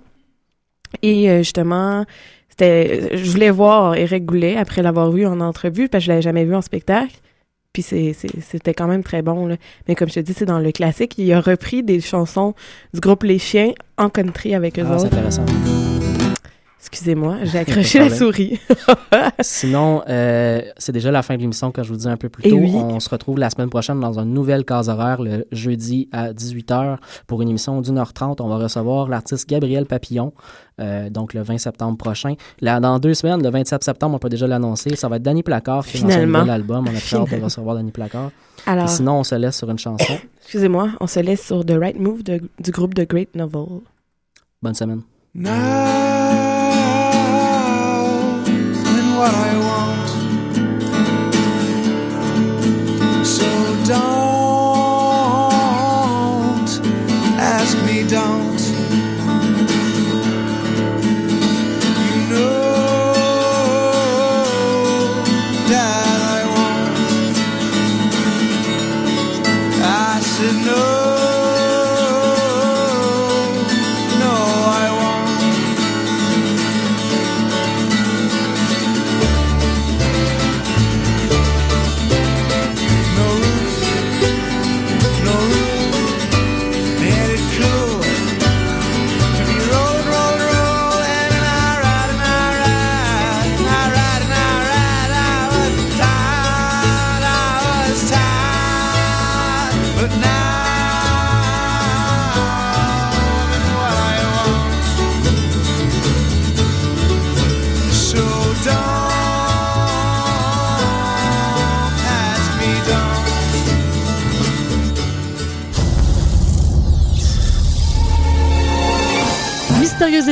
S3: Et euh, justement, c'était je voulais voir Eric Goulet après l'avoir vu en entrevue parce que je l'avais jamais vu en spectacle. Puis c'était quand même très bon. Là. Mais comme je te dis, c'est dans le classique. Il a repris des chansons du groupe Les Chiens en country avec eux
S4: Ah, c'est
S3: autres.
S4: intéressant.
S3: Excusez-moi, j'ai accroché la souris.
S4: Sinon, euh, c'est déjà la fin de l'émission, comme je vous disais un peu plus
S3: Et
S4: tôt.
S3: oui.
S4: On se retrouve la semaine prochaine dans une nouvelle case horaire, le jeudi à 18h, pour une émission d'une heure trente. On va recevoir l'artiste Gabriel Papillon, euh, donc le 20 septembre prochain. Là, dans deux semaines, le 27 septembre, on peut déjà l'annoncer. Ça va être Danny Placard qui son
S3: Finalement.
S4: nouvel album. On a très hâte de recevoir Danny Placard.
S3: Alors-
S4: Et sinon, on se laisse sur une chanson.
S3: Excusez-moi, on se laisse sur The Right Move de- du groupe The Great Novel.
S4: Bonne semaine.
S12: What I want.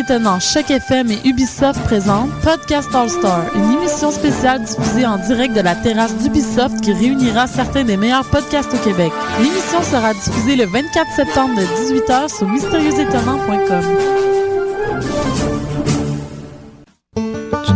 S2: Étonnant, Choc FM et Ubisoft présentent Podcast All Star, une émission spéciale diffusée en direct de la terrasse d'Ubisoft qui réunira certains des meilleurs podcasts au Québec. L'émission sera diffusée le 24 septembre de 18h sur mystérieuxétonnant.com.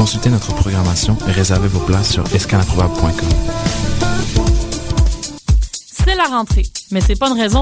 S1: Consultez notre programmation et réservez vos places sur escaleimprobable.com.
S2: C'est la rentrée, mais c'est pas une raison